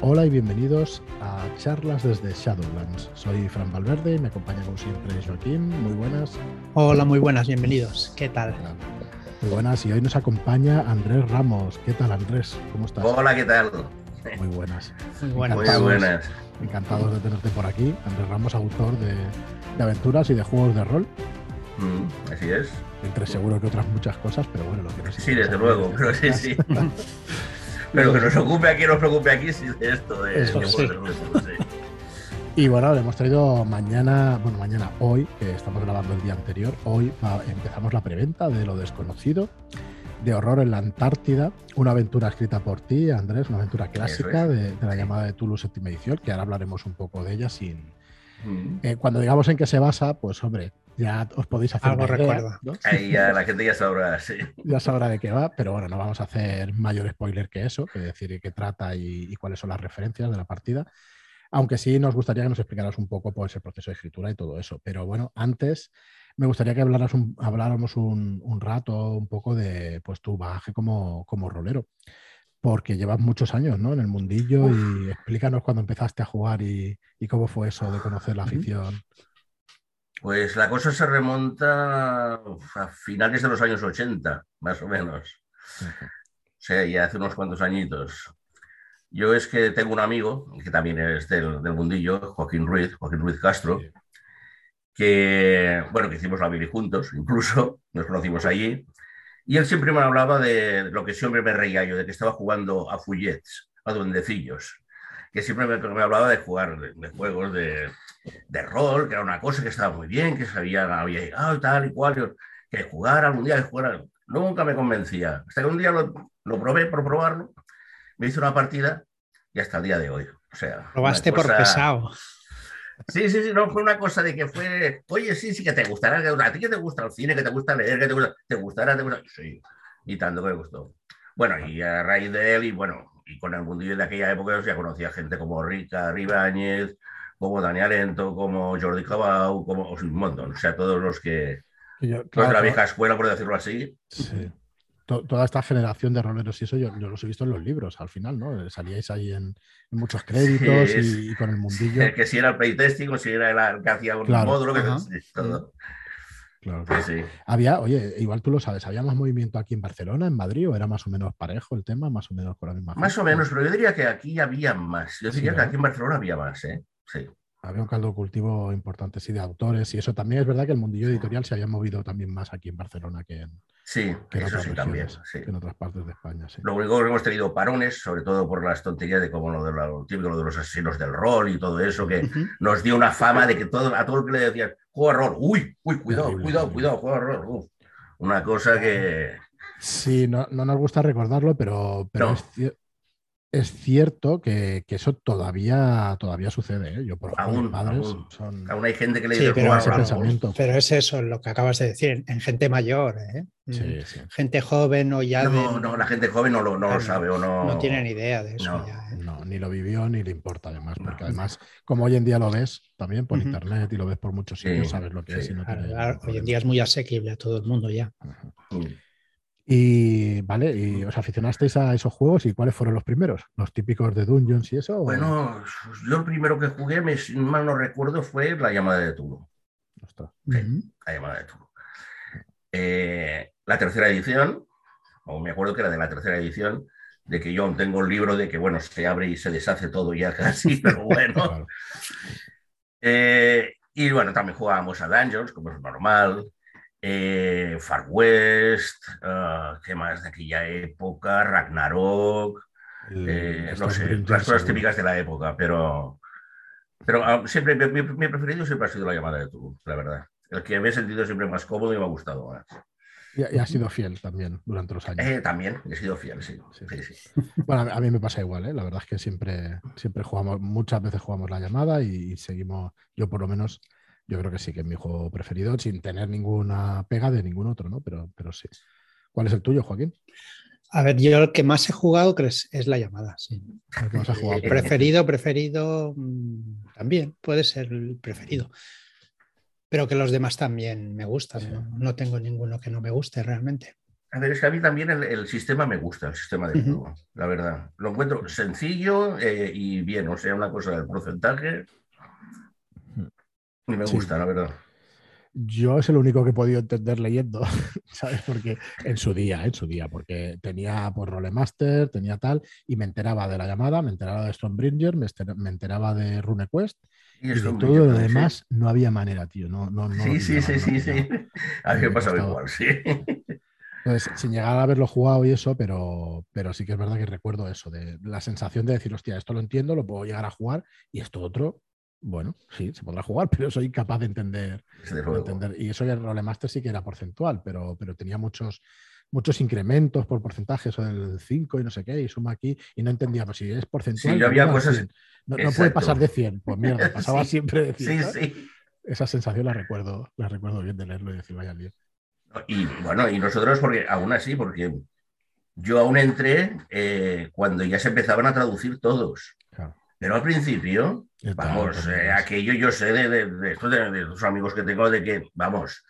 Hola y bienvenidos a charlas desde Shadowlands. Soy Fran Valverde y me acompaña como siempre Joaquín. Muy buenas. Hola, muy buenas, bienvenidos. ¿Qué tal? Muy buenas y hoy nos acompaña Andrés Ramos. ¿Qué tal Andrés? ¿Cómo estás? Hola, ¿qué tal? Muy buenas. Muy buenas. Muy buenas. Encantados de tenerte por aquí. Andrés Ramos, autor de, de aventuras y de juegos de rol. Mm, así es. Entre seguro que otras muchas cosas, pero bueno, lo que nos Sí, desde luego, pero sí, sí. Pero que nos ocupe aquí, nos preocupe aquí, sí, de esto, de, Eso sí. sí. Y bueno, le hemos traído mañana, bueno, mañana, hoy, que estamos grabando el día anterior, hoy empezamos la preventa de Lo Desconocido, de Horror en la Antártida, una aventura escrita por ti, Andrés, una aventura clásica es. de, de la llamada de Tulu séptima edición, que ahora hablaremos un poco de ella sin... Mm. eh, cuando digamos en qué se basa, pues hombre, ya os podéis hacer Algo recuerda. ¿no? Ahí ya la gente ya sabrá, sí. ya sabrá de qué va, pero bueno, no vamos a hacer mayor spoiler que eso, que decir de qué trata y, y cuáles son las referencias de la partida. Aunque sí nos gustaría que nos explicaras un poco pues, el proceso de escritura y todo eso. Pero bueno, antes me gustaría que hablaras un- habláramos un, un rato un poco de pues, tu bagaje como, como rolero. Porque llevas muchos años ¿no? en el mundillo y explícanos cuando empezaste a jugar y, y cómo fue eso de conocer la afición. Pues la cosa se remonta uf, a finales de los años 80, más o menos. O sea, ya hace unos cuantos añitos. Yo es que tengo un amigo, que también es del, del mundillo, Joaquín Ruiz, Joaquín Ruiz Castro, Sí. que, bueno, que hicimos la mili juntos, incluso, nos conocimos allí, y él siempre me hablaba de lo que siempre me reía yo, de que estaba jugando a fullets, a duendecillos, que siempre me, me hablaba de jugar, de, de juegos de, de rol, que era una cosa que estaba muy bien, que sabía, había llegado y tal y cual, que jugar algún día, que jugar, nunca me convencía, hasta que un día lo, lo probé por probarlo, me hice una partida y hasta el día de hoy. O sea, Probaste por pesado. Sí, sí, sí, no fue una cosa de que fue, oye, sí, sí, que te gustará, que a ti que te gusta el cine, que te gusta leer, que te gusta, te gustará, te gusta, sí, y tanto que me gustó. Bueno, y a raíz de él, y bueno, y con el mundillo de aquella época, pues, ya conocía gente como Rica Ribáñez, como Daniel Ento, como Jordi Cabau, como un montón, o sea, todos los que, yo, claro, la vieja escuela, por decirlo así, Sí. To- Toda esta generación de roleros y eso yo, yo los he visto en los libros al final, ¿no? Salíais ahí en, en muchos créditos Sí, es- y, y con el mundillo. que si era el playtesting o si era el, que hacía un Claro, módulo, que ajá. todo. Claro, Sí, claro. sí. Había, oye, igual tú lo sabes, ¿había más movimiento aquí en Barcelona, en Madrid, o era más o menos parejo el tema, más o menos con la misma Más o menos, pero yo diría que aquí había más. Yo Sí, diría que ¿no? aquí en Barcelona había más, ¿eh? Sí. Había un caldo de cultivo importante, sí, de autores, y eso también es verdad que el mundillo editorial se había movido también más aquí en Barcelona que en, Sí, que en eso otras sí también. regiones, sí. que en otras partes de España, sí. Lo único que hemos tenido parones, sobre todo por las tonterías de como lo de, lo típico, lo de los asesinos del rol y todo eso, que nos dio una fama de que todo, a todo el que le decían, juega rol, uy, uy, cuidado, cuidado, cuidado, juega rol. uf. Una cosa que. Sí, no, no nos gusta recordarlo, pero, pero No. es, cier- es cierto que, que eso todavía, todavía sucede. ¿eh? Yo, por ejemplo, Aún, padres aún. son Aún hay gente que le Sí, dice pero ese pensamiento. Pero es eso lo que acabas de decir, en gente mayor, ¿eh? Sí, sí. Gente joven o ya No, de- no, la gente joven no lo, no lo sabe o no. no tiene ni idea de eso No. ya, ¿eh? No, ni lo vivió ni le importa además, porque No. además, como hoy en día lo ves también por internet y lo ves por muchos Sí, sitios, sabes lo que es y no Claro, tiene hoy en día es muy asequible a todo el mundo ya. Mm. Y vale, y os aficionasteis a esos juegos y cuáles fueron los primeros, los típicos de Dungeons y eso. o- Bueno, yo el primero que jugué, me, si mal no recuerdo, fue la llamada de Tulu. Ostras. Sí. La llamada de Tulu. Eh, la tercera edición, o me acuerdo que era de la tercera edición, de que yo aún tengo el libro de que, bueno, se abre y se deshace todo ya casi, pero bueno. Claro. Eh, y bueno, también jugábamos a Dungeons, como es normal. Eh, Far West, ah, ¿qué más de aquella época? Ragnarok, El- eh, no sé, las cosas seguro. típicas de la época, pero, pero ah, siempre mi, mi- preferido siempre ha sido la llamada de Tulu, la verdad. El que me he sentido siempre más cómodo y me ha gustado más. Y, y ha sido fiel también durante los años. Eh, también he sido fiel, sí. Sí. sí, sí. Bueno, a mí- me pasa igual, ¿eh? La verdad es que siempre, siempre jugamos, muchas veces jugamos la llamada y seguimos, yo por lo menos, yo creo que sí que es mi juego preferido, sin tener ninguna pega de ningún otro, ¿no? Pero, pero sí. ¿Cuál es el tuyo, Joaquín? A ver, yo el que más he jugado creo es, la llamada, sí. El que más has jugado. Preferido, preferido, mm, también puede ser el preferido. Pero que los demás también me gustan, Sí. no, no tengo ninguno que no me guste realmente. A ver, es que a mí también el, sistema me gusta, el sistema de juego, la verdad. Lo encuentro sencillo eh, y bien, o sea, una cosa del porcentaje. Y me gusta, la verdad. Yo es el único que he podido entender leyendo, ¿sabes? Porque en su día, en su día, porque tenía pues Rolemaster, tenía tal, y me enteraba de la llamada, me enteraba de Stormbringer, me, enteraba de RuneQuest, y, de todo lo demás no había manera, tío. No, no, sí, sí, sí, sí, sí. A mí me igual, sí. Entonces, sin llegar a haberlo jugado y eso, pero, pero sí que es verdad que recuerdo eso, de la sensación de decir, hostia, esto lo entiendo, lo puedo llegar a jugar, y esto otro, bueno, sí, se podrá jugar, pero soy incapaz de entender. entender. Y eso el Rolemaster sí que era porcentual, pero, pero tenía muchos, muchos incrementos por porcentaje, eso del 5 y no sé qué, y suma aquí, y no entendía, pues si es porcentual. Sí, yo había cosas. No, puede pasar de 100, pues mierda, pasaba siempre de 100. Sí, sí. Esa sensación la recuerdo, la recuerdo bien de leerlo y decir, vaya lío. Y bueno, y nosotros, porque aún así, porque yo aún entré eh, cuando ya se empezaban a traducir todos. Pero al principio, vamos, eh, aquello yo sé de, de, de, de, los amigos que tengo, de que, vamos,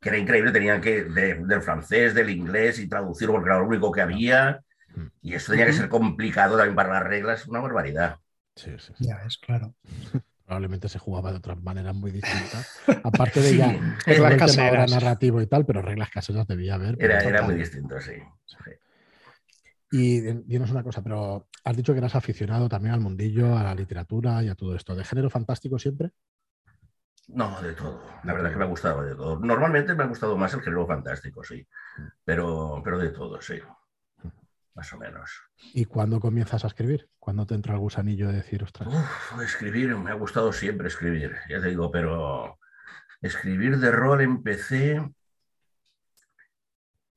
que era increíble, tenían que, del francés, del inglés y traducirlo porque era lo único que había. Mm. Y eso tenía que ser complicado también para las reglas, una barbaridad. Sí, sí, Ya es, claro. Probablemente se jugaba de otras maneras muy distintas. Aparte de ya reglas caseras. narrativo y tal, pero reglas caseras debía haber. Era, era muy distinto, sí. Y dinos una cosa, pero has dicho que eras aficionado también al mundillo, a la literatura y a todo esto. ¿De género fantástico siempre? No, de todo. La verdad es que me ha gustado de todo. Normalmente me ha gustado más el género fantástico, sí. Pero, pero de todo, sí. Más o menos. ¿Y cuándo comienzas a escribir? ¿Cuándo te entra el gusanillo de decir, ostras? Uf, escribir, me ha gustado siempre escribir, ya te digo, pero escribir de rol empecé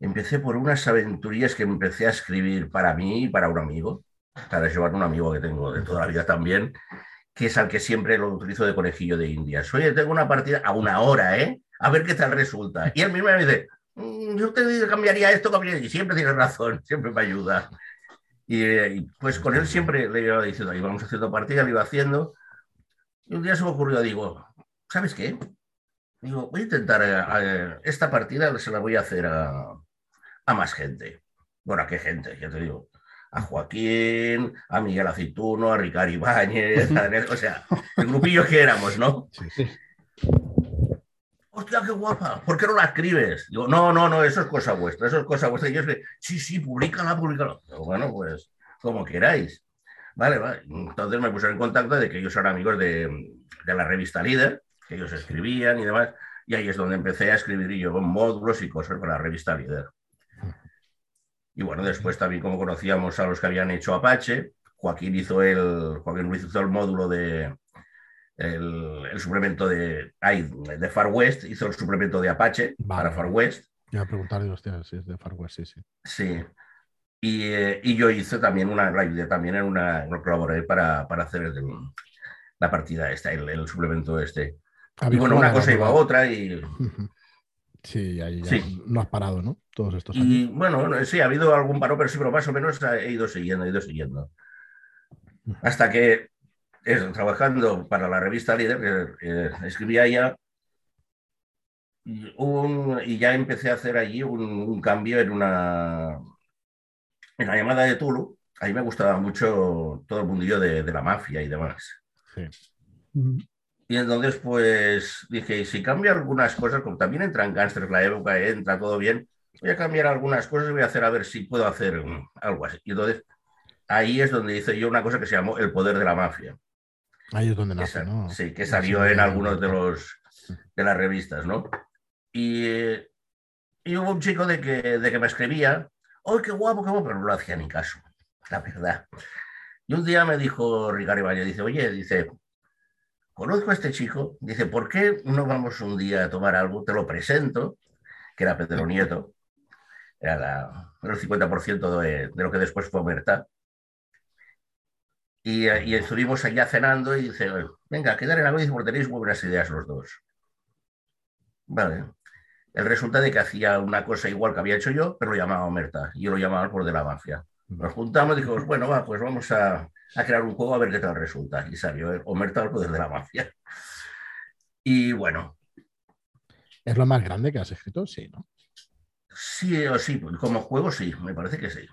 Empecé por unas aventurías que empecé a escribir para mí y para un amigo, para llevar un amigo que tengo de toda la vida también, que es al que siempre lo utilizo de conejillo de indias. Oye, tengo una partida a una hora, ¿eh? A ver qué tal resulta. Y él mismo me dice, mm, yo te cambiaría esto, cambiaría... Y siempre tiene razón, siempre me ayuda. Y, pues con él siempre le iba diciendo, íbamos haciendo partida, lo iba haciendo. Y un día se me ocurrió, digo, ¿sabes qué? Digo, voy a intentar, eh, eh, esta partida se la voy a hacer a, a más gente. Bueno, ¿a qué gente? Ya te digo. A Joaquín, a Miguel Aceituno, a Ricardo Ibáñez, o sea, el grupillo que éramos, ¿no? Sí, Hostia, qué guapa, ¿por qué no la escribes? Digo, no, no, no, eso es cosa vuestra, eso es cosa vuestra. Y yo es sí, sí, públicala, públicala. bueno, pues, como queráis. Vale, vale. Entonces me pusieron en contacto de que ellos eran amigos de, de la revista Líder, que ellos escribían y demás. Y ahí es donde empecé a escribir yo módulos y cosas para la revista Líder. Y bueno, después también como conocíamos a los que habían hecho Apache, Joaquín hizo el, Joaquín hizo el módulo de el, suplemento de, de Far West, hizo el suplemento de Apache para Far West. Ya preguntarle, hostia, si es de Far West, sí, sí. Sí. Y, eh, y yo hice también una, también en una, colaboré para, para hacer la partida esta, el, suplemento este. Y bueno, una cosa iba a otra y... Sí, ahí ya no has parado, ¿no? Todos estos años. Y bueno, sí, ha habido algún paro, pero sí, pero más o menos he ido siguiendo, he ido siguiendo. Hasta que, trabajando para la revista Líder, escribía ya, un, y ya empecé a hacer allí un, cambio en una. En la llamada de Tulu, ahí me gustaba mucho todo el mundillo de, de la mafia y demás. Sí. Y entonces, pues dije, si cambio algunas cosas, como también entra en Gangsters la época, entra todo bien, voy a cambiar algunas cosas y voy a hacer a ver si puedo hacer algo así. Y entonces, ahí es donde hice yo una cosa que se llamó El Poder de la Mafia. Ahí es donde nace, ¿no? Sí, que salió en algunos de los de las revistas, ¿no? Y, y hubo un chico de que, de que me escribía, ¡ay, qué guapo, qué guapo! Pero no lo hacía ni caso, la verdad. Y un día me dijo Ricardo Valle, dice, oye, dice, conozco a este chico, dice, ¿por qué no vamos un día a tomar algo? Te lo presento, que era Pedro Nieto, era el 50% de, lo que después fue Omerta. Y, y, estuvimos allá cenando y dice, venga, quedar en algo dice, porque tenéis muy buenas ideas los dos. Vale. El resultado de que hacía una cosa igual que había hecho yo, pero lo llamaba Omerta, y yo lo llamaba por de la mafia. Nos juntamos y dijimos, bueno, va, pues vamos a, a crear un juego a ver qué tal resulta. Y salió el Omerta al poder de la mafia. Y bueno. ¿Es lo más grande que has escrito? Sí, ¿no? Sí, o sí, como juego sí, me parece que sí.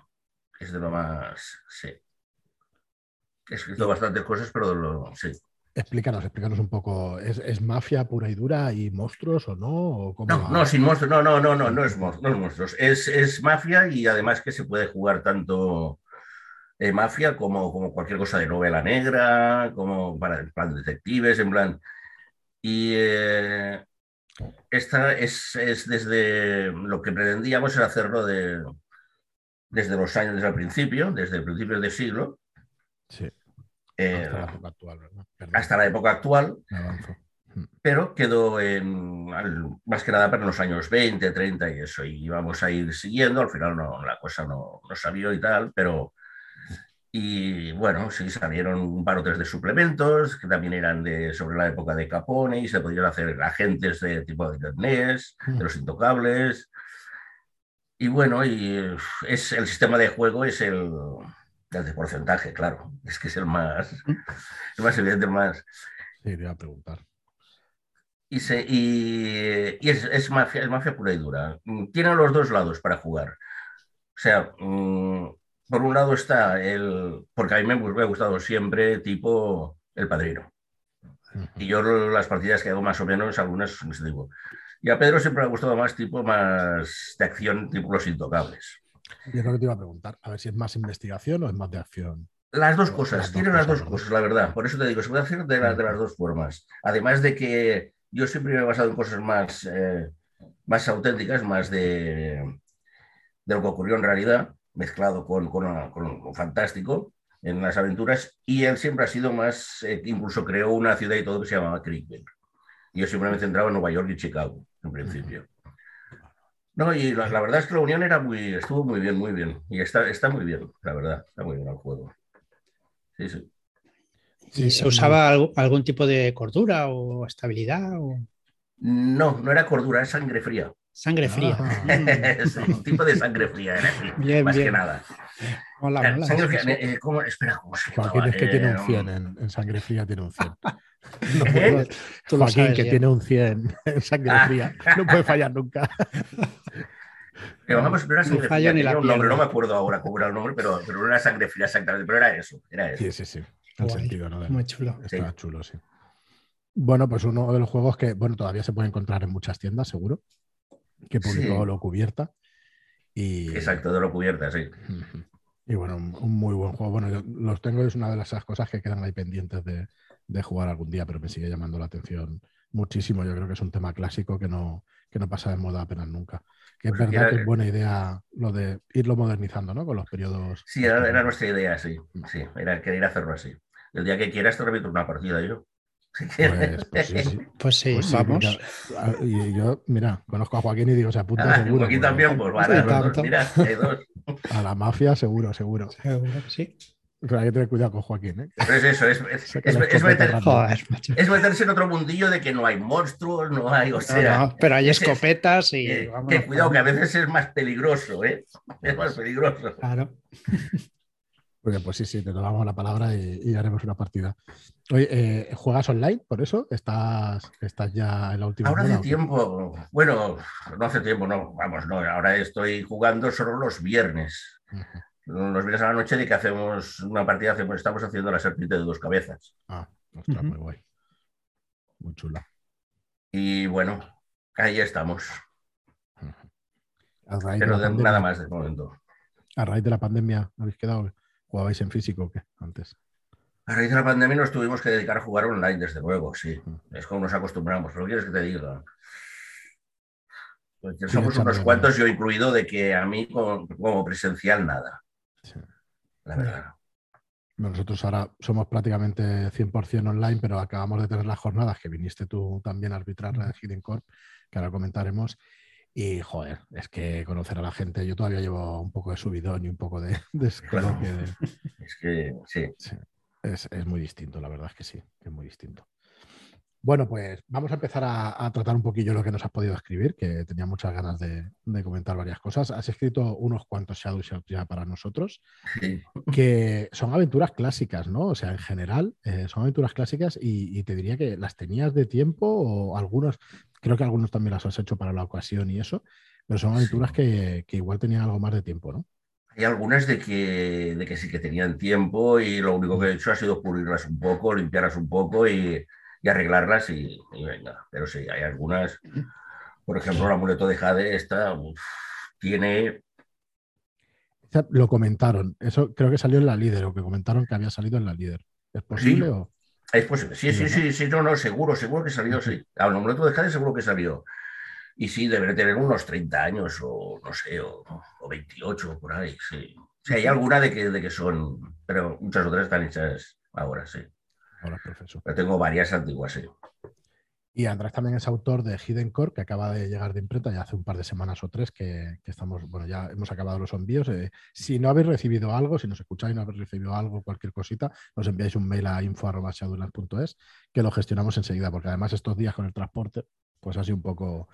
Es de lo más. Sí. He escrito bastantes cosas, pero lo, sí. Explícanos, explícanos un poco. ¿Es, es mafia pura y dura y monstruos o no? ¿O cómo No, va? no, sin monstruos, no, no, no, no, no es, mon- no es monstruos. Es, es mafia y además que se puede jugar tanto eh, mafia como, como cualquier cosa de novela negra, como para en plan detectives, en plan. Y eh, esta es, es desde lo que pretendíamos era hacerlo de, desde los años, desde el principio, desde principios de siglo, Sí, eh, hasta la época actual, ¿verdad? Perdón, hasta la época actual, avanzo. pero quedó en, más que nada para los años 20, 30 y eso, y vamos a ir siguiendo, al final no, la cosa no, no salió y tal, pero... Y bueno, sí salieron un par o tres de suplementos que también eran de, sobre la época de Capone y se podían hacer agentes de tipo de NES, de los intocables. Y bueno, y es, el sistema de juego es el de porcentaje, claro. Es que es el más, el más evidente, el más, Sí, te iba a preguntar. y, se, y, y es, es mafia, es mafia pura y dura. Mm, Tiene los dos lados para jugar. O sea, mm, por un lado está el. Porque a mí me, me ha gustado siempre, tipo El Padrino. Y yo las partidas que hago más o menos, algunas son ese tipo. Y a Pedro siempre me ha gustado más, tipo más de acción, tipo Los Intocables. Y es lo que te iba a preguntar. A ver si es más investigación o es más de acción. Las dos Las cosas, dos tienen las dos cosas, la verdad. Por eso te digo, se puede hacer de, la- de las dos formas. Además de que yo siempre me he basado en cosas más, eh, más auténticas, más de, de lo que ocurrió en realidad, mezclado con, con, con lo fantástico en las aventuras. Y él siempre ha sido más, eh, incluso creó una ciudad y todo que se llamaba Creekville. Yo siempre me centraba en Nueva York y Chicago, en principio. No, y la, la verdad es que la unión era muy, estuvo muy bien, muy bien. Y está, está muy bien, la verdad, está muy bien el juego. Sí, sí. ¿Y se es usaba algo- algún tipo de cordura o estabilidad o No, no era cordura, es sangre fría. sangre fría? Ah. Mm, es un tipo de sangre fría, era así, Bien, más bien. que nada. mola, Eh, sangre fría, eh, ¿cómo? Espera, ¿cómo se Joaquín es que tiene un Eh, 100 en, en sangre fría, tiene un 100. No ¿Eh? puedo- Joaquín, que bien. tiene un 100 en sangre Ah. fría, no puede fallar nunca. que vamos, no era sangre fría, ni la tenía un nombre, no me acuerdo ahora cómo era el nombre, pero, pero no era sangre fría exactamente, pero era eso, era eso. Sí, sí, sí. El Guay. sentido, ¿no? De- Muy chulo. Está Sí. chulo, sí. Bueno, pues uno de los juegos que, bueno, todavía se puede encontrar en muchas tiendas, seguro, que publicó Sí. lo cubierta. Y, Exacto, de lo cubierta, sí. Y bueno, un, un muy buen juego. Bueno, yo los tengo, es una de esas cosas que quedan ahí pendientes de, de jugar algún día, pero me sigue llamando la atención muchísimo. Yo creo que es un tema clásico que no, que no pasa de moda apenas nunca. Que es Pues verdad era- que es buena idea lo de irlo modernizando, ¿no? Con los periodos. Sí, era, era nuestra idea, sí. Sí, era querer hacerlo así. El día que quieras te repito una partida yo. Pues, pues sí, sí. Pues sí, Pues sí, vamos. y yo, mira, conozco a Joaquín y digo, se apunta Ah, seguro. aquí porque también, pues vale, mira, hay dos. A la mafia, seguro, seguro. Seguro que sí. Pero hay que tener cuidado con Joaquín, ¿eh? Es eso, es, es- Saca es- la es escopeta meter- rápido. Joder, macho. es meterse en otro mundillo de que no hay monstruos, no hay, o sea, no, pero hay escopetas y. que, vámonos, que cuidado, que a veces es más peligroso, ¿eh? Es más peligroso. Claro. Porque pues sí, sí, te tomamos la palabra y, y haremos una partida. Oye, eh, ¿juegas online por eso? ¿Estás, estás ya en la última Ahora hace tiempo, bueno, no hace tiempo, no, vamos, no, ahora estoy jugando solo los viernes. Ujú. Los viernes a la noche de que hacemos una partida, hacemos, estamos haciendo la serpiente de dos cabezas. Ah, ostras, muy guay. Muy chula. Y bueno, ahí estamos. A raíz, de Pero la de- pandemia, nada más de momento. a raíz de la pandemia, ¿habéis quedado? ¿Jugabais en físico o qué? Antes. A raíz de la pandemia nos tuvimos que dedicar a jugar online, desde luego, sí. Es como nos acostumbramos. ¿Pero quieres que te diga? Pues somos unos cuantos, yo incluido, de que a mí como, como presencial nada, Sí. la verdad. Nosotros ahora somos prácticamente 100% online, pero acabamos de tener las jornadas que viniste tú también a arbitrar la de Hidden Corp, que ahora comentaremos. Y joder, es que conocer a la gente, yo todavía llevo un poco de subidón y un poco de, de Es que sí. Sí, es, es muy distinto, la verdad es que sí, es muy distinto. Bueno, pues vamos a empezar a, a tratar un poquillo lo que nos has podido escribir, que tenía muchas ganas de, de comentar varias cosas. Has escrito unos cuantos Shadow Shots ya para nosotros, sí. que son aventuras clásicas, ¿no? O sea, en general, eh, son aventuras clásicas y, y te diría que las tenías de tiempo o algunos, creo que algunos también las has hecho para la ocasión y eso. pero son aventuras que, que, igual tenían algo más de tiempo, ¿no? Hay algunas de que, de que sí que tenían tiempo y lo único que he hecho ha sido pulirlas un poco, limpiarlas un poco y, y arreglarlas y, y, venga. Pero sí, hay algunas, por ejemplo, el amuleto de Jade, esta uf, tiene lo comentaron. Eso creo que salió en la líder, o que comentaron que había salido en la líder. ¿Es posible sí, o...? Es posible. Sí, sí, sí, sí, no, no, seguro, seguro que salió, sí. Al amuleto de Jade seguro que salió. Y sí, debe tener unos 30 años, o no sé, o, o 28, por ahí, sí. Sí, hay alguna de que, de que son, pero muchas otras están hechas ahora, sí. Ahora, profesor. Pero tengo varias antiguas, sí. Y Andrés también es autor de Hidden Core, que acaba de llegar de imprenta ya hace un par de semanas o tres que, que estamos, bueno, ya hemos acabado los envíos. Eh, si no habéis recibido algo, si nos escucháis y no habéis recibido algo, cualquier cosita, nos enviáis un mail a info.shaduland.es que lo gestionamos enseguida, porque además estos días con el transporte, pues ha sido un poco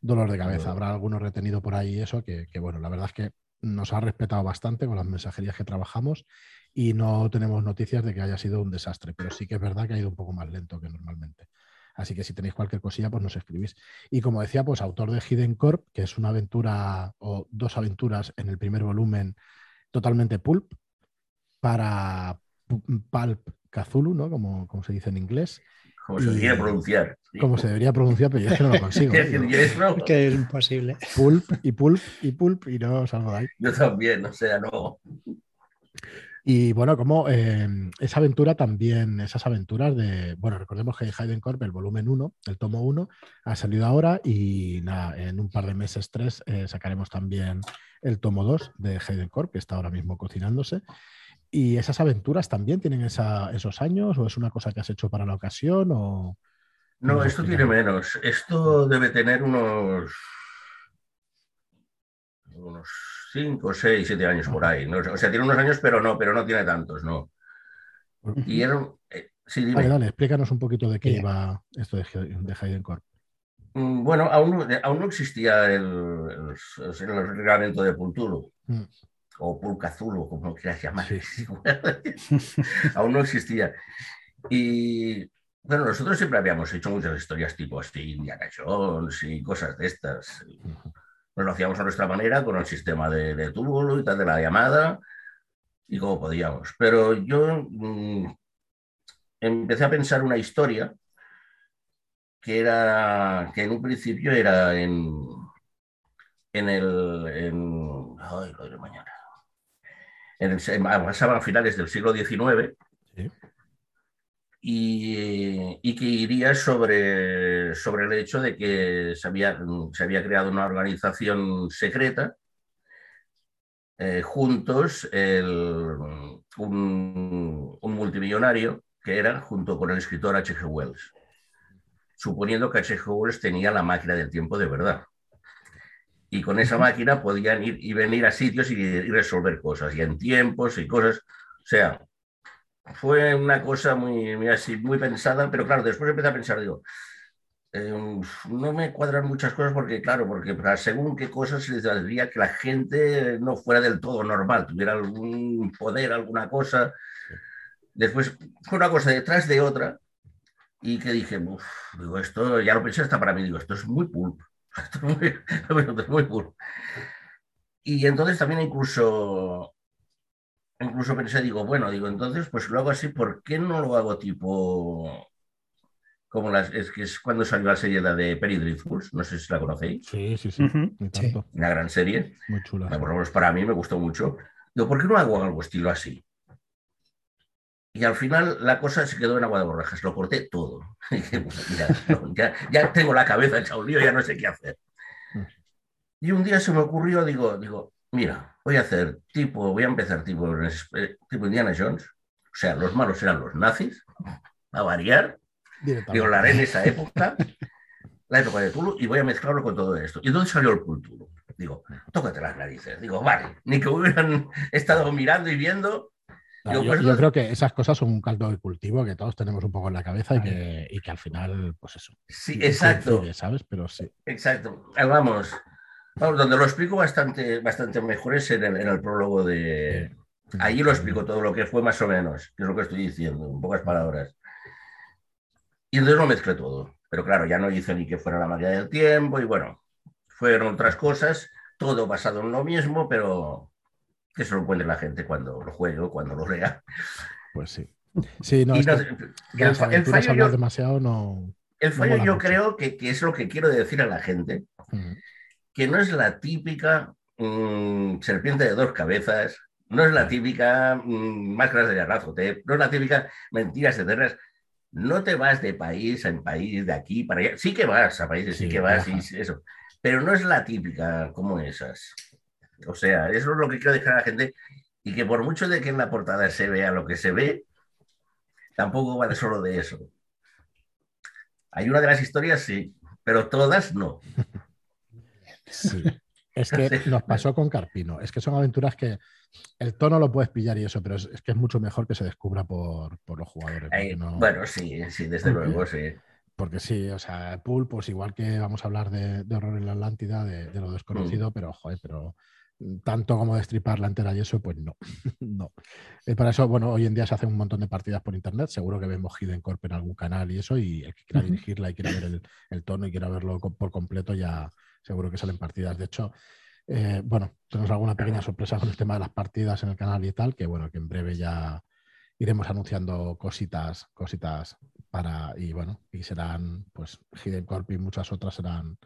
dolor de cabeza. Habrá alguno retenido por ahí eso, que, que bueno, la verdad es que nos ha respetado bastante con las mensajerías que trabajamos y no tenemos noticias de que haya sido un desastre, pero sí que es verdad que ha ido un poco más lento que normalmente. Así que si tenéis cualquier cosilla, pues nos escribís. Y como decía, pues autor de Hidden Corp, que es una aventura o dos aventuras en el primer volumen totalmente pulp para Pulp Cthulhu, ¿no? Como, como se dice en inglés. Como se debería pronunciar. Sí. Como se debería pronunciar, pero yo es que no lo consigo. ¿eh? no? que es imposible. Pulp y pulp y pulp y no salgo de ahí. Yo también, o sea, no. Y bueno, como eh, esa aventura también, esas aventuras de, bueno, recordemos que Hayden Corp, el volumen 1, el tomo 1, ha salido ahora y nada, en un par de meses, tres, eh, sacaremos también el tomo 2 de Hayden Corp, que está ahora mismo cocinándose. ¿Y esas aventuras también tienen esa, esos años o es una cosa que has hecho para la ocasión? O... No, esto tiene menos. Esto debe tener unos unos 5, 6, 7 años por ahí. ¿no? O sea, tiene unos años, pero no, pero no tiene tantos, ¿no? Y era, eh, sí, dime. Vale, dale, explícanos un poquito de qué iba esto de, de Hayden Corp. Mm, Bueno, aún, aún no existía el, el, el reglamento de Pultulu. Mm. O Pulcazulo, como quieras llamar. Sí. aún no existía. Y bueno, nosotros siempre habíamos hecho muchas historias tipo así, Indiana Jones y cosas de estas. Nos lo hacíamos a nuestra manera con el sistema de, de Túbulo y tal de la llamada y como podíamos. Pero yo mmm, empecé a pensar una historia que era que en un principio era en en el en, ay, lo diré mañana en el, pasaba a finales del siglo XIX ¿Sí? y, y, que iría sobre, sobre el hecho de que se había, se había creado una organización secreta eh, juntos el, un, un, multimillonario que era junto con el escritor H.G. Wells, suponiendo que H.G. Wells tenía la máquina del tiempo de verdad. Y con esa máquina podían ir y venir a sitios y, y resolver cosas, y en tiempos y cosas. O sea, fue una cosa muy, muy, así, muy pensada, pero claro, después empecé a pensar, digo, eh, no me cuadran muchas cosas porque, claro, porque para según qué cosas se les daría que la gente no fuera del todo normal, tuviera algún poder, alguna cosa. Después fue una cosa detrás de otra y que dije, uff, digo, esto ya lo pensé hasta para mí, digo, esto es muy pulp, esto es muy, pulp. Y entonces también incluso incluso pensé, digo, bueno, digo, entonces, pues lo hago así, ¿por qué no lo hago tipo como las, es que es cuando salió la serie de Perry Driftfuls, no sé si la conocéis. Sí, sí, sí. Uh -huh. sí. Una gran serie. Muy chula. Por lo menos para mí me gustó mucho. Digo, ¿por qué no hago algo estilo así? Y al final la cosa se quedó en agua de borrajas, lo corté todo. No, ya, ya, tengo la cabeza hecha un lío, ya no sé qué hacer. Y un día se me ocurrió, digo, digo, mira, voy a hacer tipo, voy a empezar tipo, tipo Indiana Jones, o sea, los malos eran los nazis, a variar, digo, la haré en esa época, la época de Tulu, y voy a mezclarlo con todo esto. Y entonces salió el Tulu. Digo, tócate las narices. Digo, vale, ni que hubieran estado mirando y viendo. Yo, yo, creo que esas cosas son un caldo de cultivo que todos tenemos un poco en la cabeza y que, y que al final, pues eso. Sí, exacto. ¿Sabes? Pero sí. Exacto. Vamos, Vamos, donde lo explico bastante, bastante mejor es en el, en el prólogo de... Allí lo explico todo lo que fue más o menos, que es lo que estoy diciendo, en pocas palabras. Y entonces lo mezclé todo. Pero claro, ya no hice ni que fuera la magia del tiempo y bueno, fueron otras cosas, todo basado en lo mismo, pero que se lo encuentre la gente cuando lo juegue o cuando lo lea. Pues sí. Sí, no, es no- que el, fa- fallo, hablar yo, demasiado no. el fallo yo mucho. creo que, que es lo que quiero decir a la gente, que no es la típica mm, serpiente de dos cabezas, no es la típica mm, máscaras de Yarrazotep, no es la típica mentiras eternas. No te vas de país en país, de aquí para allá. Sí que vas a países, sí, Sí, que vas, y eso. Pero no es la típica como esas. O sea, eso es lo que quiero dejar a la gente. Y que por mucho de que en la portada se vea lo que se ve, tampoco va de solo de eso. Hay una de las historias, sí, pero todas no. Sí. Es que nos pasó con Carpino. Es que son aventuras que el tono lo puedes pillar y eso, pero es, es que es mucho mejor que se descubra por, por los jugadores. Ahí- Porque, no- Bueno, sí, sí, desde luego, sí. porque sí, o sea, Pool, pues igual que vamos a hablar de, de horror en la Atlántida, de, de lo desconocido, pero joder, pero tanto como destriparla entera y eso, pues no. no. Eh, para eso, bueno, hoy en día se hacen un montón de partidas por internet. Seguro que vemos Hidden Corp en algún canal y eso, y el que quiera dirigirla y quiera ver el, el tono y quiera verlo por completo, ya seguro que salen partidas. De hecho, eh, bueno, tenemos alguna pequeña sorpresa con el tema de las partidas en el canal y tal, que bueno, que en breve ya iremos anunciando cositas, cositas para, y bueno, y serán, pues, Hidden Corp y muchas otras serán,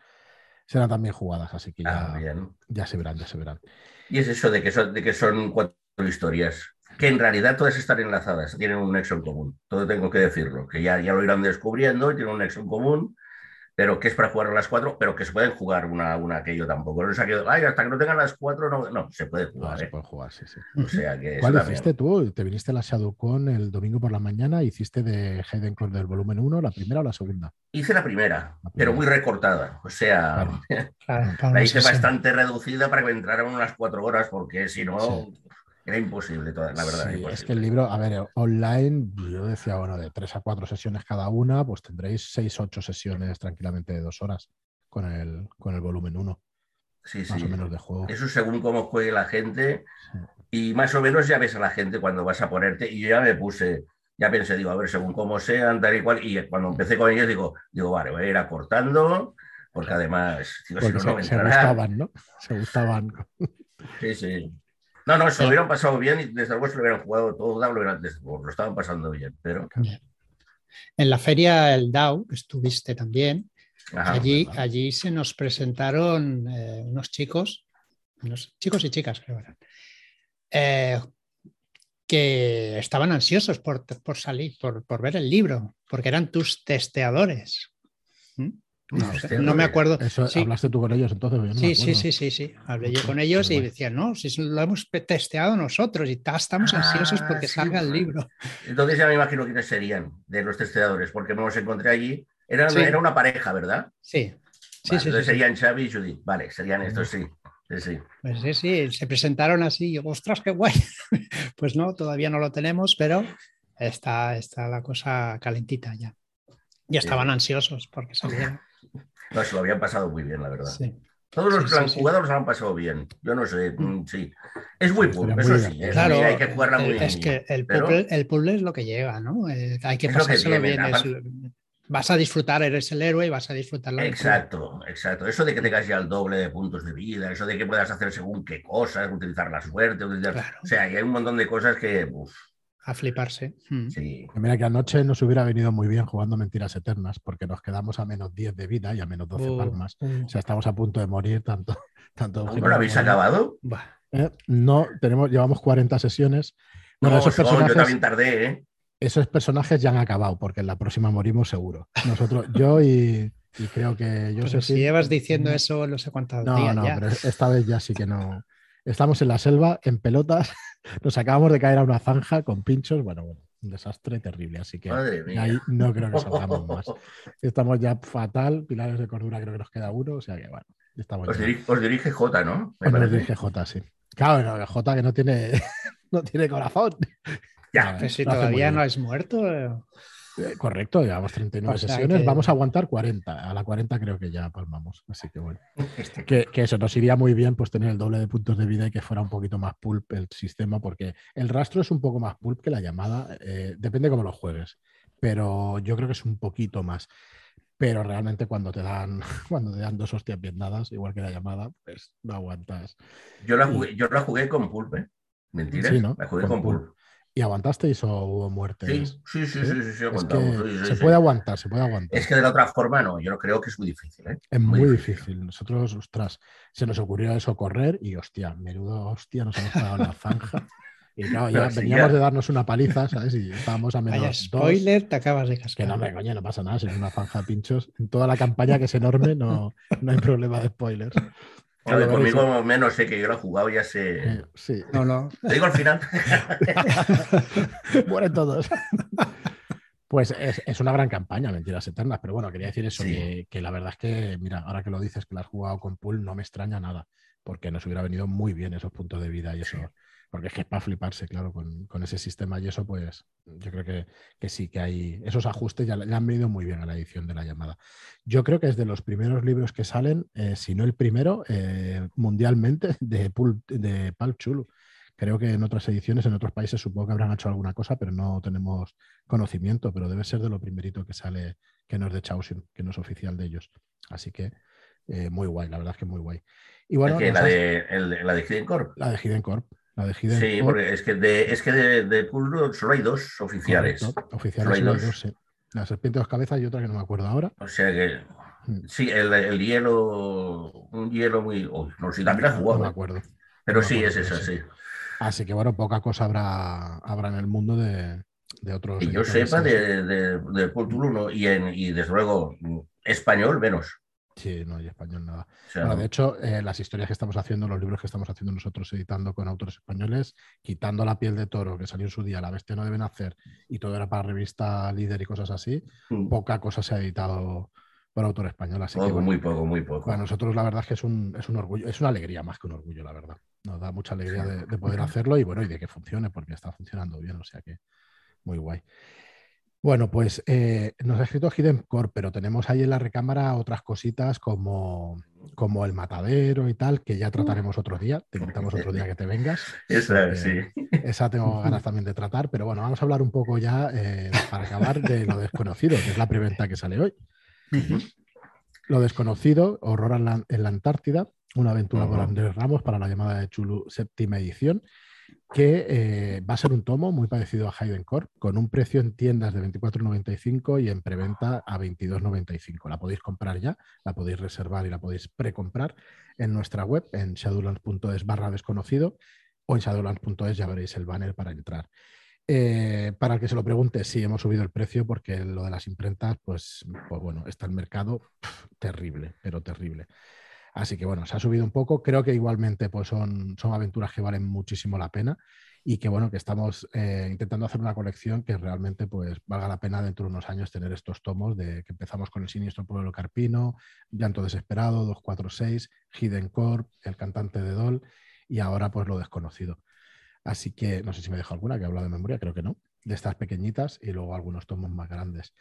serán también jugadas, así que ya, Ah, ya se verán, ya se verán. Y es eso de que son, de que son cuatro historias, que en realidad todas están enlazadas, tienen un nexo en común. Todo tengo que decirlo, que ya, ya lo irán descubriendo, tienen un nexo en común, pero que es para jugar a las cuatro, pero que se pueden jugar una, una aquello tampoco. No es aquello, ay, hasta que no tengan las cuatro, no, no, se puede No, jugar. se ¿eh? puede jugar, sí, sí. O sea que ¿Cuál hiciste tú? ¿Te viniste a la ShadowCon el domingo por la mañana? ¿Hiciste de Hidden Corp del volumen 1, la primera o la segunda? Hice la primera, La pero muy recortada. O sea, Claro. Claro, para la hice bastante reducida para que me entraran unas cuatro horas, porque si no, Sí. Era imposible, toda, la verdad. Sí, imposible. es que el libro, a ver, online, yo decía, bueno, de tres a cuatro sesiones cada una, pues tendréis seis, ocho sesiones tranquilamente de dos horas con el, con el volumen 1, Sí, más sí. o menos de juego. Eso según cómo juegue la gente. Sí. Y más o menos ya ves a la gente cuando vas a ponerte. Y yo ya me puse, ya pensé, digo, a ver, según cómo sean, tal y cual. Y cuando empecé con ellos, digo, digo, vale, voy a ir acortando, porque además, digo, si no, no me se, gustaban, ¿no? Se gustaban. Sí, sí. No, no, se lo hubieran pasado bien y desde luego se lo hubieran jugado todo, lo, hubieran- lo estaban pasando bien, pero. En la feria El DAO, que estuviste también, ajá. allí, verdad. allí se nos presentaron eh, unos chicos, unos chicos y chicas, creo que eran, eh, que estaban ansiosos por, por salir, por, por ver el libro, porque eran tus testeadores. ¿Mm? No, sé, no me acuerdo. Eso, Sí. ¿Hablaste tú con ellos entonces? No Sí, sí, sí, sí, sí. Hablé yo con ellos y decían, no, si lo hemos testeado nosotros y ta- estamos ansiosos Ah, porque sí, salga el libro. Entonces ya me imagino quiénes serían de los testeadores, porque me los encontré allí. Era, Sí. era una pareja, ¿verdad? Sí, sí, Vale, sí, sí, entonces sí. serían Xavi y Judith. Vale, serían estos, sí. Sí, sí. Pues sí, sí, se presentaron así, y ostras, qué guay. Pues no, todavía no lo tenemos, pero está, está la cosa calentita ya. Y estaban ansiosos porque saliera. No, se lo habían pasado muy bien, la verdad. Sí. Todos los Sí, sí, lo han pasado bien. Yo no sé, mm, sí. Es muy estaría eso sí. es Claro, muy- hay que jugarla muy el- es que el pero- puzzle, el puzzle es lo que llega, ¿no? Eh, hay que Es que pasárselo viene, bien. es- vas a disfrutar, eres el héroe y vas a disfrutar la. Exacto, exacto. Eso de que tengas ya el doble de puntos de vida, eso de que puedas hacer según qué cosas, utilizar la suerte, utilizar... Claro. O sea, y hay un montón de cosas que, uf, A fliparse. Mm. sí. Mira que anoche nos hubiera venido muy bien jugando Mentiras Eternas, porque nos quedamos a menos 10 de vida y a menos 12 Uh, palmas. uh, O sea, estamos a punto de morir tanto. tanto ¿No lo habéis acabado? Eh, No, tenemos, llevamos 40 sesiones. Bueno, No, esos, son, yo personajes, también tardé, ¿eh? esos personajes ya han acabado, porque en la próxima morimos seguro. Nosotros, yo y, y creo que yo Pero sé si llevas diciendo eso no sé cuántos No, días no, ya. pero esta vez ya sí que no. Estamos en la selva, en pelotas, nos acabamos de caer a una zanja con pinchos, bueno, bueno, un desastre terrible, así que ahí no creo que salgamos más. Estamos ya fatal, pilares de cordura creo que nos queda uno, o sea que bueno, estamos Os dirige, os dirige J, ¿no? Me Os nos parece. dirige J, sí. Claro, no, J que no tiene, no tiene corazón. Ya, Pues si todavía no has muerto. Eh, Eh, Correcto, llevamos 39 O sea sesiones, que- vamos a aguantar 40. A la 40 creo que ya palmamos, así que bueno. Que, que eso nos iría muy bien pues tener el doble de puntos de vida y que fuera un poquito más pulp el sistema, porque el rastro es un poco más pulp que la llamada, eh, depende cómo lo juegues, pero yo creo que es un poquito más. pero realmente cuando te dan, cuando te dan dos hostias bien dadas, igual que la llamada, pues no aguantas. Yo la jugué, yo la jugué con pulpe. Mentira. Sí, ¿no? La jugué con, con ¿Y aguantasteis o hubo muertes? Sí, sí, sí, sí, sí, aguantamos. se puede aguantar, se puede aguantar. Es que de la otra forma no, yo creo que es muy difícil. ¿eh? Es muy, difícil. Nosotros, ostras, se nos ocurrió eso correr y hostia, menudo hostia, nos hemos en la zanja. Y claro, ya veníamos de darnos una paliza, ¿sabes? Y estábamos a menos Vaya spoiler, te acabas de cascar. Que no, me coño, no pasa nada, si es una zanja de pinchos. En toda la campaña, que es enorme, no, no hay problema de spoilers. Conmigo menos sé que yo lo he jugado, ya sé. Sí. No, no. Te digo al final. Mueren todos. Pues es, una gran campaña, Mentiras Eternas, pero bueno, quería decir eso, que, que, la verdad es que, mira, ahora que lo dices que lo has jugado con Pool, no me extraña nada, porque nos hubiera venido muy bien esos puntos de vida y eso, porque es que es para fliparse, claro, con, ese sistema y eso, pues yo creo que, sí, que hay esos ajustes ya le han venido muy bien a la edición de la llamada. Yo creo que es de los primeros libros que salen, eh, si no el primero, eh, mundialmente, de, Pul, de Pulp Chulu. Creo que en otras ediciones, en otros países, supongo que habrán hecho alguna cosa, pero no tenemos conocimiento, pero debe ser de lo primerito que sale, que no es de Chausin, que no es oficial de ellos. Así que eh, muy guay, la verdad es que muy guay. Y bueno, la, de, la de Hidden Corp. La de Hidden Corp. La de sí, porque es que de, es que de, de solo hay dos oficiales. Oficiales solo hay dos. sí. La serpiente de dos cabezas y otra que no me acuerdo ahora. O sea que. Mm. Sí, el, el hielo. Un hielo muy. no sé si también ha jugado. No me acuerdo. Pero sí, es esa, sí. Así que bueno, poca cosa habrá, habrá en el mundo de, de otros. Y yo sepa de, de, de ¿no? y, en, y desde luego español menos. Sí, no hay español nada. bueno, de hecho, eh, las historias que estamos haciendo, los libros que estamos haciendo nosotros editando con autores españoles, quitando la piel de toro que salió en su día, La bestia no deben hacer, y todo era para revista líder y cosas así, mm. poca cosa se ha editado por autor español. Así que, muy poco, muy poco. Para nosotros la verdad es que es un, es un orgullo, es una alegría más que un orgullo, la verdad. Nos da mucha alegría de, de poder hacerlo y bueno, y de que funcione, porque está funcionando bien, o sea que muy guay. Bueno, pues eh, nos ha escrito Hidden Core, pero tenemos ahí en la recámara otras cositas como, como el matadero y tal, que ya mm. trataremos otro día. Te invitamos otro día que te vengas. Esa, sí. Esa tengo ganas también de tratar, pero bueno, vamos a hablar un poco ya eh, para acabar de lo desconocido, que es la preventa que sale hoy. Lo desconocido, Horror en la, Antártida, una aventura por Andrés Ramos para la llamada de Chulu séptima edición que eh, va a ser un tomo muy parecido a Hayden Corp, con un precio en tiendas de 24,95 y en preventa a 22,95. La podéis comprar ya, la podéis reservar y la podéis precomprar en nuestra web, en shadowlands.es barra desconocido, o en shadowlands.es ya veréis el banner para entrar. Eh, para el que se lo pregunte, sí, hemos subido el precio porque lo de las imprentas, pues, pues bueno, está el mercado terrible, pero terrible. Así que bueno, se ha subido un poco. Creo que igualmente pues son, son aventuras que valen muchísimo la pena y que bueno, que estamos eh, intentando hacer una colección que realmente pues valga la pena dentro de unos años tener estos tomos de que empezamos con el siniestro pueblo carpino, Llanto Desesperado, 246, Hidden Corp, El cantante de Dol y ahora pues lo desconocido. Así que no sé si me dejo alguna que habla de memoria, creo que no, de estas pequeñitas y luego algunos tomos más grandes.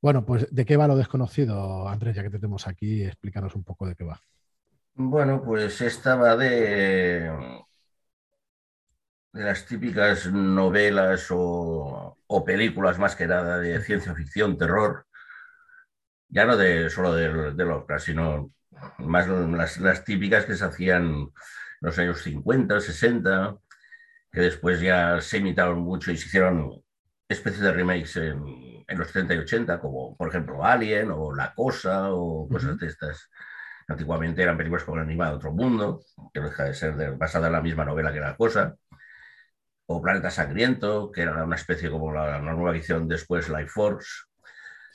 Bueno, pues ¿de qué va lo desconocido, Andrés? Ya que te tenemos aquí, explícanos un poco de qué va. Bueno, pues estaba de, de las típicas novelas o, películas más que nada de ciencia ficción, terror, ya no de solo de, de sino más las, típicas que se hacían en los años 50, 60, que después ya se imitaron mucho y se hicieron especies de remakes en, los 70 y 80, como por ejemplo Alien o La Cosa o cosas de estas. Antiguamente eran películas con animado de otro mundo, que no deja de ser basada en la misma novela que La Cosa. O Planeta Sangriento, que era una especie como la, nueva edición después Life Force,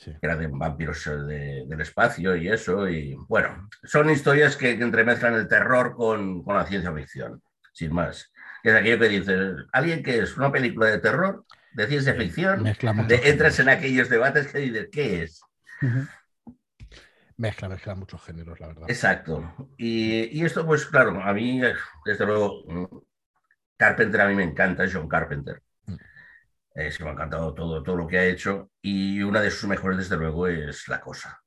que era de vampiros eh, del espacio y eso. Y bueno, son historias que, entremezclan el terror con, con, la ciencia ficción, sin más. Es aquello que dice, alguien que es una película de terror, de ciencia ficción, de, entras en aquellos debates que dices, ¿qué es? Mezcla, mezcla muchos géneros, la verdad. Exacto. Y, esto, pues claro, a mí, desde luego, Carpenter a mí me encanta, John Carpenter. Mm. Eh, me ha encantado todo, todo lo que ha hecho. Y una de sus mejores, desde luego, es La Cosa.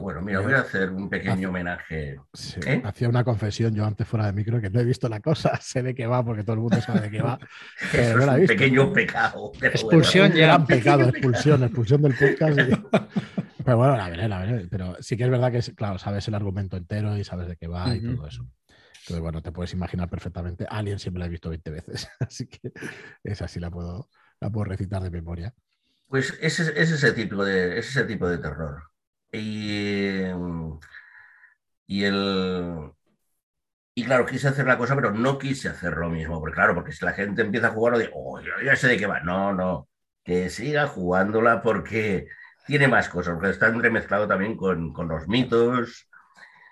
Bueno, mira, voy a hacer un pequeño homenaje. ¿Eh? Hacía una confesión yo antes fuera de micro que no he visto la cosa, sé de qué va porque todo el mundo sabe de qué va. Pero es un pequeño pecado. Expulsión, ya. Un gran pecado, expulsión, expulsión del podcast. Pero bueno, la veré, la veré. Pero sí que es verdad que, claro, sabes el argumento entero y sabes de qué va y todo eso. Entonces, bueno, te puedes imaginar perfectamente. Alien siempre la he visto 20 veces, así que esa sí la puedo, la puedo recitar de memoria. Pues ese, es ese tipo de, es ese tipo de terror. Y, y el, y claro, quise hacer la cosa, pero no quise hacer lo mismo, porque claro, porque si la gente empieza a jugar, digo, oh, ya sé de qué va. No, no, que siga jugándola porque tiene más cosas, porque está entremezclado también con, con los mitos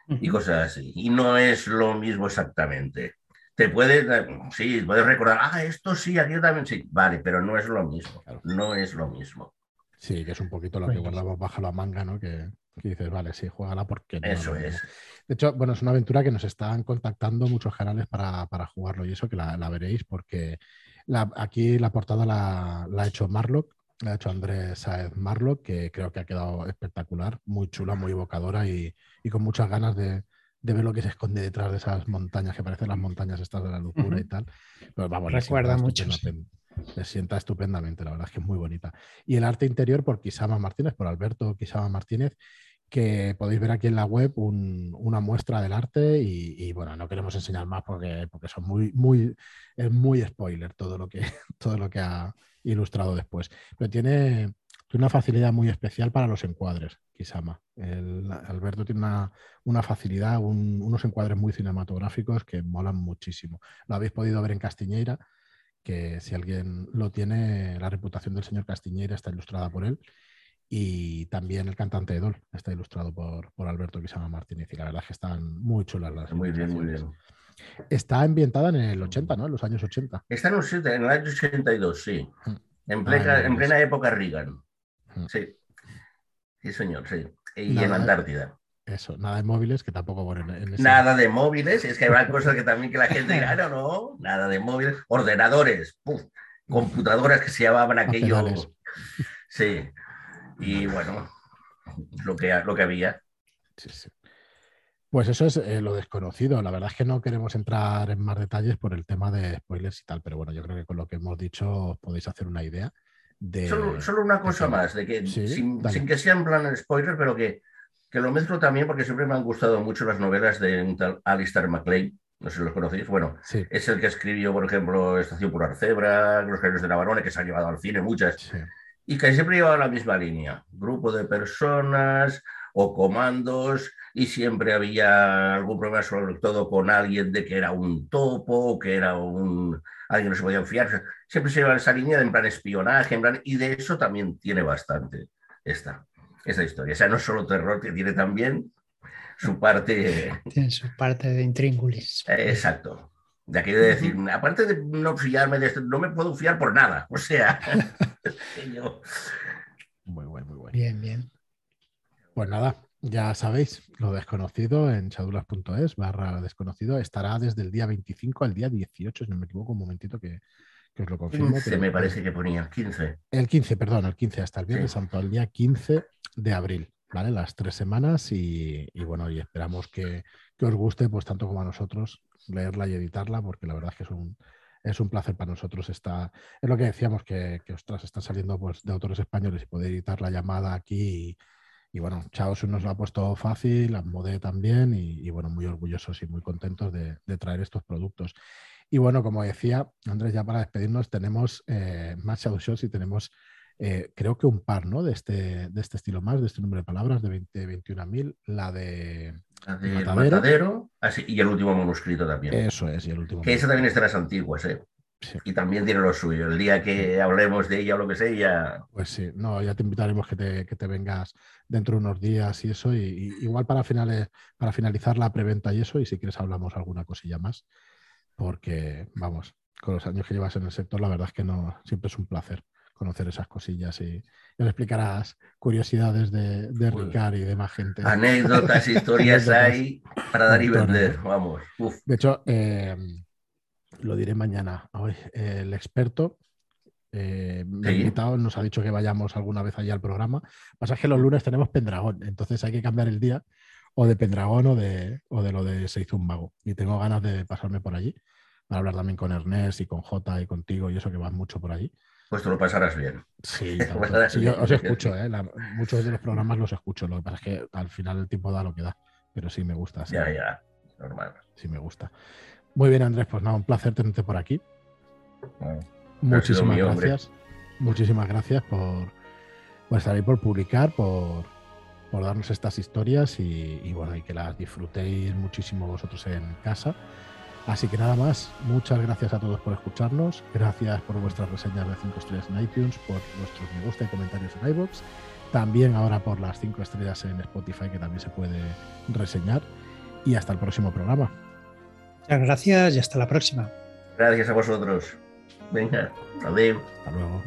y cosas así. Y no es lo mismo exactamente. Te puedes, sí, puedes recordar, ah, esto sí, aquí también sí, vale, pero no es lo mismo, no es lo mismo. Sí, que es un poquito lo que guardamos bajo la manga, ¿no? Que, que dices, vale, sí, juégala porque no. Eso es. De hecho, bueno, es una aventura que nos están contactando muchos canales para, jugarlo y eso que la, veréis porque aquí la portada la, ha hecho Marlock, la ha hecho Andrés Saez Marlock, que creo que ha quedado espectacular, muy chula, muy evocadora y, con muchas ganas de, ver lo que se esconde detrás de esas montañas, que parecen las montañas estas de la locura y tal. Pero vamos, Recuerda mucho. Se sienta estupendamente, la verdad es que es muy bonita. Y el arte interior por Kisama Martínez, por Alberto Kisama Martínez, que podéis ver aquí en la web una muestra del arte y, bueno, no queremos enseñar más porque, porque son muy, muy, es muy spoiler todo lo que, todo lo que ha ilustrado después. Pero tiene, una facilidad muy especial para los encuadres, Kisama. El, Alberto tiene una, facilidad, unos encuadres muy cinematográficos que molan muchísimo. Lo habéis podido ver en Castiñeira, que si alguien lo tiene, la reputación del señor Castiñeira está ilustrada por él y también el cantante de Dol está ilustrado por, por Alberto Quisama Martínez y la verdad es que están muy chulas las Muy bien, muy bien. Está ambientada en el 80, ¿no? En los años 80. Está en, los, en el año 82, sí. Mm. En plena, en plena época Reagan. Mm. Sí. Sí, señor, sí. Y en Antártida. Eso, nada de móviles, que tampoco bueno, Nada de móviles, es que hay cosas que también que la gente dirá, no, no, nada de móviles. Ordenadores, computadoras que se llamaban aquello. Sí, y bueno, lo que, lo que había. Pues eso es eh, lo desconocido. La verdad es que no queremos entrar en más detalles por el tema de spoilers y tal, pero bueno, yo creo que con lo que hemos dicho podéis hacer una idea. De, solo, una cosa más, de que sin, que sea en plan spoiler, pero que, que lo mezclo también porque siempre me han gustado mucho las novelas de un tal Alistair MacLean, no sé si los conocéis, bueno, es el que escribió, por ejemplo, Estación por Arcebra, Los Caños de Navarone, que se han llevado al cine muchas y que siempre llevaba la misma línea, grupo de personas o comandos y siempre había algún problema sobre todo con alguien de que era un topo, que era un alguien no se podía fiar. Siempre se lleva esa línea de en plan espionaje, en plan, y de eso también tiene bastante esta, esta historia. O sea, no solo terror, que tiene también su parte... Tiene su parte de intríngulis. Exacto. De de decir, aparte de no fiarme de esto, no me puedo fiar por nada. O sea, Muy bueno, muy bueno. Bien, bien. Pues nada, ya sabéis, lo desconocido en chadulas.es barra desconocido estará desde el día 25 al día 18, si no me equivoco, un momentito que, os lo confirmo. 15 me parece que ponía, 15. El 15, perdón, el 15 hasta el Viernes Santo, el día 15 de abril, ¿vale? Las tres semanas y, bueno, y esperamos que, que, os guste, pues tanto como a nosotros, leerla y editarla, porque la verdad es que es un, es un placer para nosotros. Está, es lo que decíamos, que, que ostras, están saliendo pues, de autores españoles y poder editar la llamada aquí. Y, bueno, Chaos nos lo ha puesto fácil, Modé también, y, bueno, muy orgullosos y muy contentos de, traer estos productos. Y bueno, como decía Andrés, ya para despedirnos, tenemos eh, más Shows y tenemos eh, creo que un par, ¿no? De este, de este estilo más, de este número de palabras, de 20, 21.000, la de... La de Matadero, así, y el último manuscrito también. Eso es, y el último. Que esa también es de las antiguas, ¿eh? Y también tiene lo suyo. El día que hablemos de ella o lo que sea, Pues sí, no, ya te invitaremos que te, que te vengas dentro de unos días y eso. Y, igual para, finales, para finalizar la preventa y eso, y si quieres hablamos alguna cosilla más, porque vamos, con los años que llevas en el sector, la verdad es que no, siempre es un placer conocer esas cosillas y, le explicarás curiosidades de, de pues, Ricard y de más gente. Anécdotas, historias hay para dar y vender, vamos. De hecho, eh, lo diré mañana. Hoy, el experto eh, invitado nos ha dicho que vayamos alguna vez allá al programa. Pasa que los lunes tenemos Pendragón, entonces hay que cambiar el día o de Pendragón o de, o de lo de Se hizo un mago. Y tengo ganas de pasarme por allí para hablar también con Ernest y con J y contigo y eso que vas mucho por allí. Pues tú lo pasarás bien. Sí, yo os escucho, ¿eh? muchos de los programas los escucho, lo que pasa es que al final el tiempo da lo que da, pero sí me gusta. Ya, ya, normal. Sí me gusta. Muy bien, Andrés, pues nada, un placer tenerte por aquí. Muchísimas gracias. Muchísimas gracias por, por estar ahí, por publicar, por, por darnos estas historias y, bueno, y que las disfrutéis muchísimo vosotros en casa. Así que nada más, muchas gracias a todos por escucharnos, gracias por vuestras reseñas de 5 estrellas en iTunes, por vuestros me gusta y comentarios en iVoox, también ahora por las 5 estrellas en Spotify que también se puede reseñar y hasta el próximo programa. Muchas gracias y hasta la próxima. Gracias a vosotros. Venga, adiós. Hasta luego.